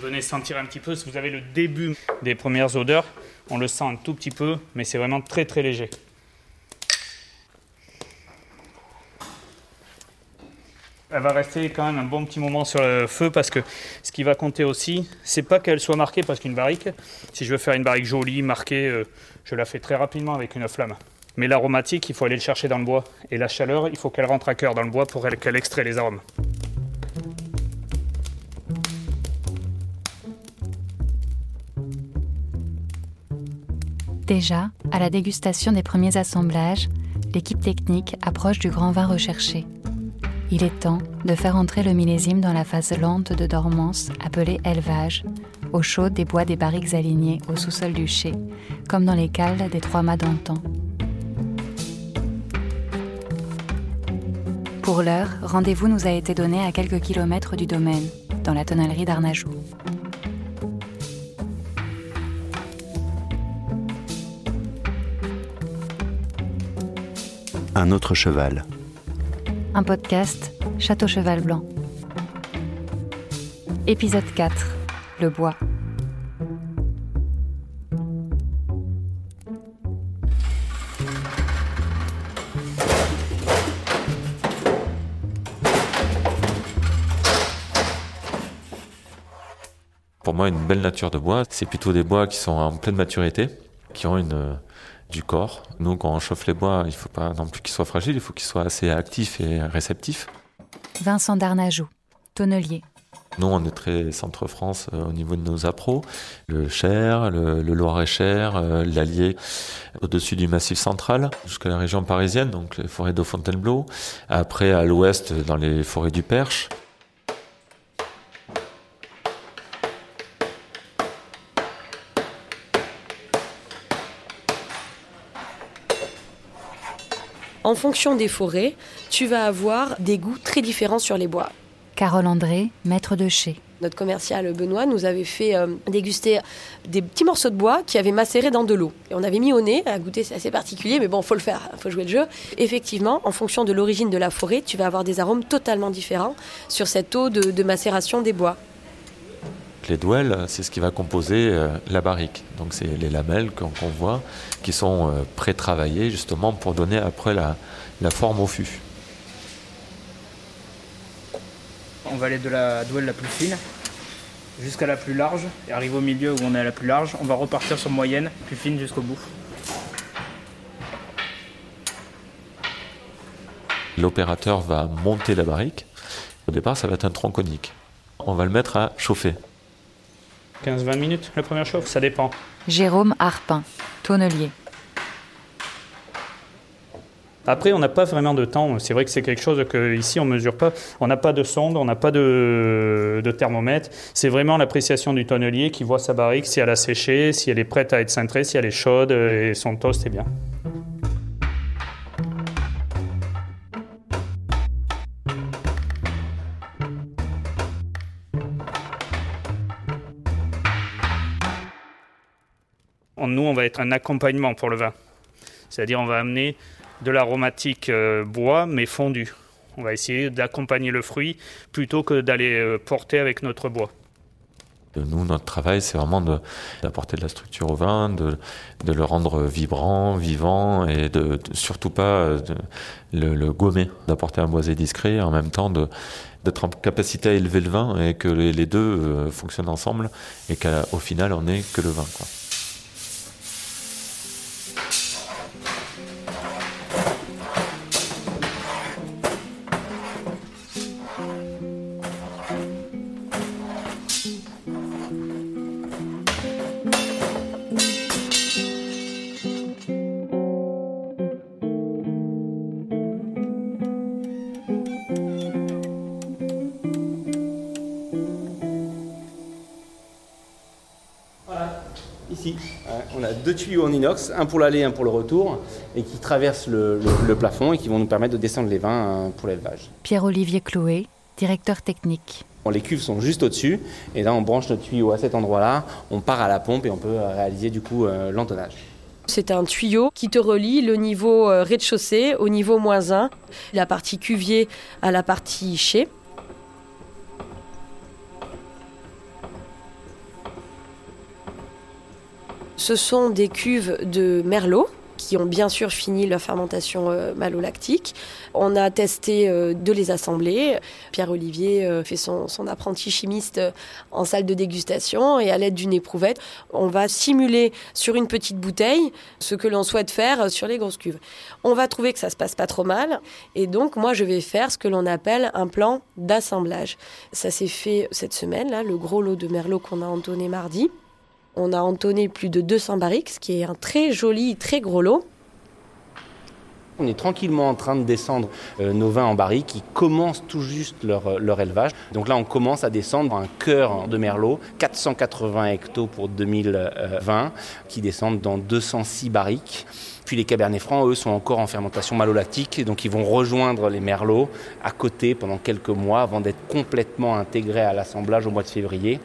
Venez sentir un petit peu, si vous avez le début des premières odeurs, on le sent un tout petit peu, mais c'est vraiment très très léger. Elle va rester quand même un bon petit moment sur le feu parce que ce qui va compter aussi, c'est pas qu'elle soit marquée parce qu'une barrique, si je veux faire une barrique jolie, marquée, euh, je la fais très rapidement avec une flamme. Mais l'aromatique, il faut aller le chercher dans le bois. Et la chaleur, il faut qu'elle rentre à cœur dans le bois pour qu'elle extrait les arômes. Déjà, à la dégustation des premiers assemblages, l'équipe technique approche du grand vin recherché. Il est temps de faire entrer le millésime dans la phase lente de dormance appelée élevage, au chaud des bois des barriques alignées au sous-sol du chai, comme dans les cales des trois mâts d'antan. Pour l'heure, rendez-vous nous a été donné à quelques kilomètres du domaine, dans la tonnellerie d'Arnajou. Un autre cheval. Un podcast Château Cheval Blanc. Épisode 4. Le bois. Pour moi, une belle nature de bois, c'est plutôt des bois qui sont en pleine maturité, qui ont une, du corps. Nous, quand on chauffe les bois, il ne faut pas non plus qu'ils soient fragiles, il faut qu'ils soient assez actifs et réceptifs. Vincent Darnajou, tonnelier. Nous, on est très centre-France euh, au niveau de nos appros. Le Cher, le, Loir-et-Cher, euh, l'Allier, au-dessus du Massif central, jusqu'à la région parisienne, donc les forêts de Fontainebleau. Après, à l'ouest, dans les forêts du Perche. En fonction des forêts, tu vas avoir des goûts très différents sur les bois. Carole André, maître de chez. Notre commercial Benoît nous avait fait euh, déguster des petits morceaux de bois qui avaient macéré dans de l'eau. Et on avait mis au nez, à goûter, c'est assez particulier, mais bon, faut le faire, faut jouer le jeu. Effectivement, en fonction de l'origine de la forêt, tu vas avoir des arômes totalement différents sur cette eau de macération des bois. Les douelles, c'est ce qui va composer euh, la barrique. Donc c'est les lamelles qu'on voit qui sont euh, pré-travaillées justement pour donner après la, forme au fût. On va aller de la douelle la plus fine jusqu'à la plus large et arriver au milieu où on est à la plus large. On va repartir sur moyenne, plus fine jusqu'au bout. L'opérateur va monter la barrique. Au départ, ça va être un tronc conique. On va le mettre à chauffer. 15-20 minutes la première chauffe, ça dépend. Jérôme Harpin, tonnelier. Après, on n'a pas vraiment de temps. C'est vrai que c'est quelque chose que ici on mesure pas. On n'a pas de sonde, on n'a pas de, de thermomètre. C'est vraiment l'appréciation du tonnelier qui voit sa barrique si elle a séché, si elle est prête à être cintrée, si elle est chaude et son toast est bien. Nous, on va être un accompagnement pour le vin. C'est-à-dire, on va amener de l'aromatique euh, bois, mais fondu. On va essayer d'accompagner le fruit plutôt que d'aller euh, porter avec notre bois. Nous, notre travail, c'est vraiment d'apporter de, la structure au vin, de, le rendre vibrant, vivant et de, surtout pas euh, le, gommer, d'apporter un boisé discret et en même temps d'être en capacité à élever le vin et que les, deux fonctionnent ensemble et qu'au final, on n'ait que le vin. Deux tuyaux en inox, un pour l'aller, un pour le retour, et qui traversent le, plafond et qui vont nous permettre de descendre les vins euh, pour l'élevage. Pierre-Olivier Chloé, directeur technique. les cuves sont juste au-dessus, et là on branche notre tuyau à cet endroit-là, on part à la pompe et on peut réaliser du coup euh, l'entonnage. C'est un tuyau qui te relie le niveau euh, rez-de-chaussée au niveau moins 1, la partie cuvier à la partie chai. Ce sont des cuves de merlot qui ont bien sûr fini leur fermentation euh, malolactique. On a testé euh, de les assembler. Pierre-Olivier euh, fait son, apprenti chimiste en salle de dégustation et à l'aide d'une éprouvette, on va simuler sur une petite bouteille ce que l'on souhaite faire sur les grosses cuves. On va trouver que ça se passe pas trop mal et donc moi je vais faire ce que l'on appelle un plan d'assemblage. Ça s'est fait cette semaine là, le gros lot de merlot qu'on a entonné mardi. On a entonné plus de 200 barriques, ce qui est un très joli, très gros lot. On est tranquillement en train de descendre euh, nos vins en barriques qui commencent tout juste leur, euh, leur, élevage. Donc là, on commence à descendre un cœur de Merlot, 480 hectos pour 2020, qui descendent dans 206 barriques. Puis les Cabernets Francs, eux, sont encore en fermentation malolactique, donc ils vont rejoindre les Merlots à côté pendant quelques mois avant d'être complètement intégrés à l'assemblage au mois de février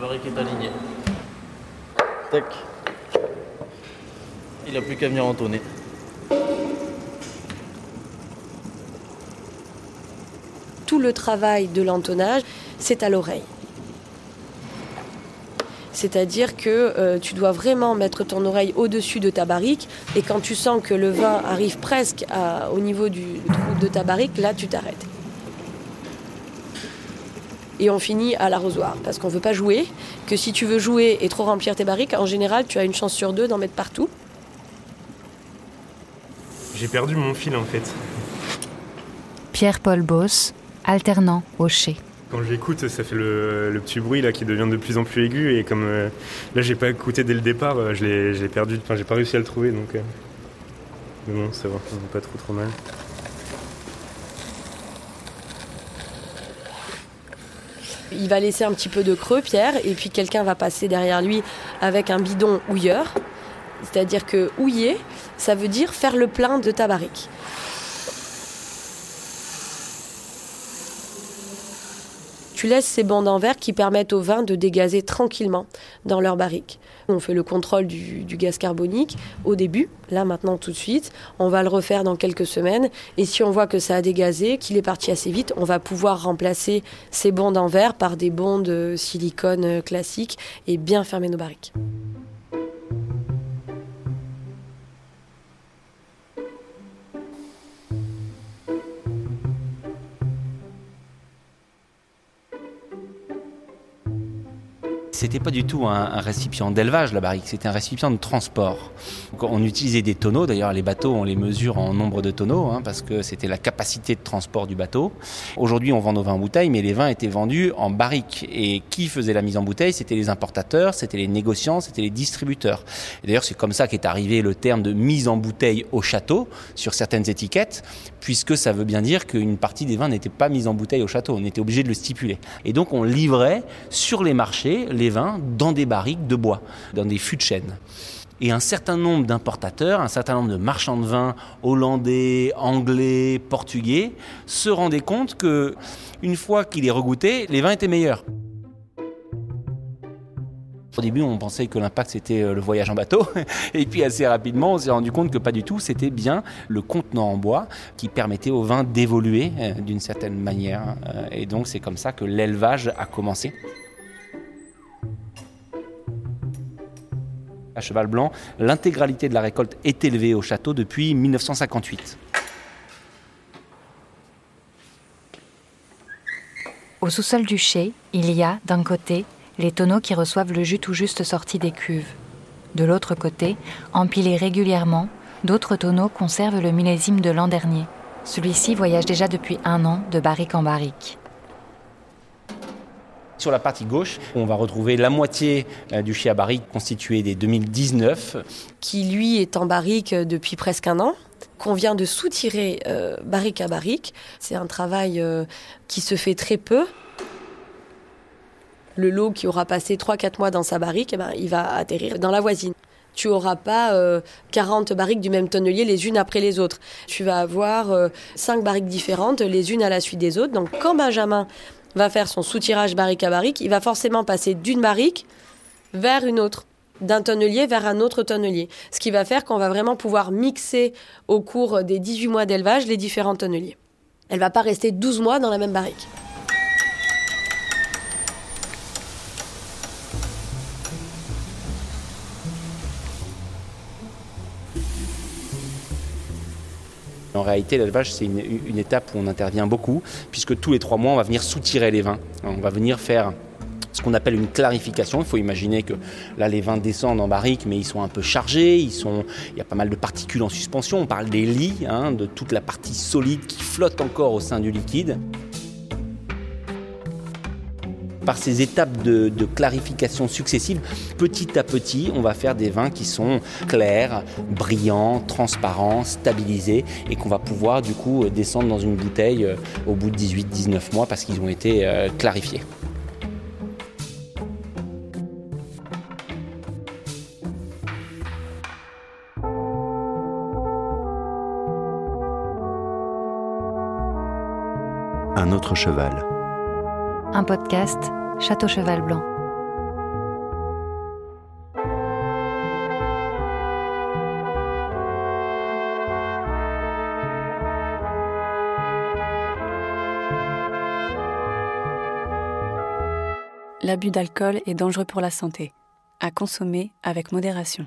barrique est alignée. Tac. Il n'a plus qu'à venir entonner. Tout le travail de l'entonnage, c'est à l'oreille. C'est-à-dire que euh, tu dois vraiment mettre ton oreille au-dessus de ta barrique et quand tu sens que le vin arrive presque au niveau du trou de ta barrique, là tu t'arrêtes et on finit à l'arrosoir parce qu'on veut pas jouer. Que si tu veux jouer et trop remplir tes barriques, en général, tu as une chance sur deux d'en mettre partout. J'ai perdu mon fil en fait. Pierre-Paul Boss, alternant au chai. Quand j'écoute, ça fait le, petit bruit là qui devient de plus en plus aigu et comme euh, là j'ai pas écouté dès le départ, euh, je l'ai perdu, enfin j'ai pas réussi à le trouver donc. Euh, mais bon, ça va, pas trop trop mal. Il va laisser un petit peu de creux, Pierre, et puis quelqu'un va passer derrière lui avec un bidon houilleur. C'est-à-dire que houiller, ça veut dire faire le plein de ta barrique. Tu laisses ces bandes en verre qui permettent au vin de dégazer tranquillement dans leur barrique. On fait le contrôle du, gaz carbonique au début, là maintenant tout de suite. On va le refaire dans quelques semaines. Et si on voit que ça a dégazé, qu'il est parti assez vite, on va pouvoir remplacer ces bandes en verre par des bandes silicone classiques et bien fermer nos barriques. C'était pas du tout un, récipient d'élevage, la barrique, c'était un récipient de transport. on utilisait des tonneaux, d'ailleurs les bateaux, on les mesure en nombre de tonneaux, hein, parce que c'était la capacité de transport du bateau. Aujourd'hui, on vend nos vins en bouteille, mais les vins étaient vendus en barrique. Et qui faisait la mise en bouteille? C'était les importateurs, c'était les négociants, c'était les distributeurs. d'ailleurs, c'est comme ça qu'est arrivé le terme de mise en bouteille au château sur certaines étiquettes, puisque ça veut bien dire qu'une partie des vins n'était pas mise en bouteille au château, on était obligé de le stipuler. Et donc, on livrait sur les marchés les vins dans des barriques de bois, dans des fûts de chêne. Et un certain nombre d'importateurs, un certain nombre de marchands de vin hollandais, anglais, portugais se rendaient compte que une fois qu'il est regoûté, les vins étaient meilleurs. Au début, on pensait que l'impact c'était euh, le voyage en bateau, et puis assez rapidement, on s'est rendu compte que pas du tout. C'était bien le contenant en bois qui permettait au vin d'évoluer euh, d'une certaine manière. Euh, et donc, c'est comme ça que l'élevage a commencé. À Cheval Blanc, l'intégralité de la récolte est élevée au château depuis 1958. Au sous-sol du chai, il y a, d'un côté, les tonneaux qui reçoivent le jus tout juste sorti des cuves. De l'autre côté, empilés régulièrement, d'autres tonneaux conservent le millésime de l'an dernier. Celui-ci voyage déjà depuis un an de barrique en barrique. Sur la partie gauche, on va retrouver la moitié euh, du chai à barrique constitué des 2019. Qui lui est en barrique depuis presque un an qu'on vient de soutirer euh, barrique à barrique. C'est un travail euh, qui se fait très peu. Le lot qui aura passé 3-4 mois dans sa barrique, eh ben, il va atterrir dans la voisine tu auras pas 40 barriques du même tonnelier les unes après les autres. Tu vas avoir 5 barriques différentes les unes à la suite des autres. Donc quand Benjamin va faire son soutirage barrique à barrique, il va forcément passer d'une barrique vers une autre d'un tonnelier vers un autre tonnelier. Ce qui va faire qu'on va vraiment pouvoir mixer au cours des 18 mois d'élevage les différents tonneliers. Elle va pas rester 12 mois dans la même barrique. En réalité, l'élevage, c'est une, étape où on intervient beaucoup, puisque tous les trois mois, on va venir soutirer les vins. On va venir faire ce qu'on appelle une clarification. Il faut imaginer que là, les vins descendent en barrique, mais ils sont un peu chargés. Ils sont, il y a pas mal de particules en suspension. On parle des lits, hein, de toute la partie solide qui flotte encore au sein du liquide. Par ces étapes de, clarification successives, petit à petit, on va faire des vins qui sont clairs, brillants, transparents, stabilisés et qu'on va pouvoir du coup descendre dans une bouteille euh, au bout de 18-19 mois parce qu'ils ont été euh, clarifiés. Un autre cheval. Un podcast Château Cheval Blanc. L'abus d'alcool est dangereux pour la santé. À consommer avec modération.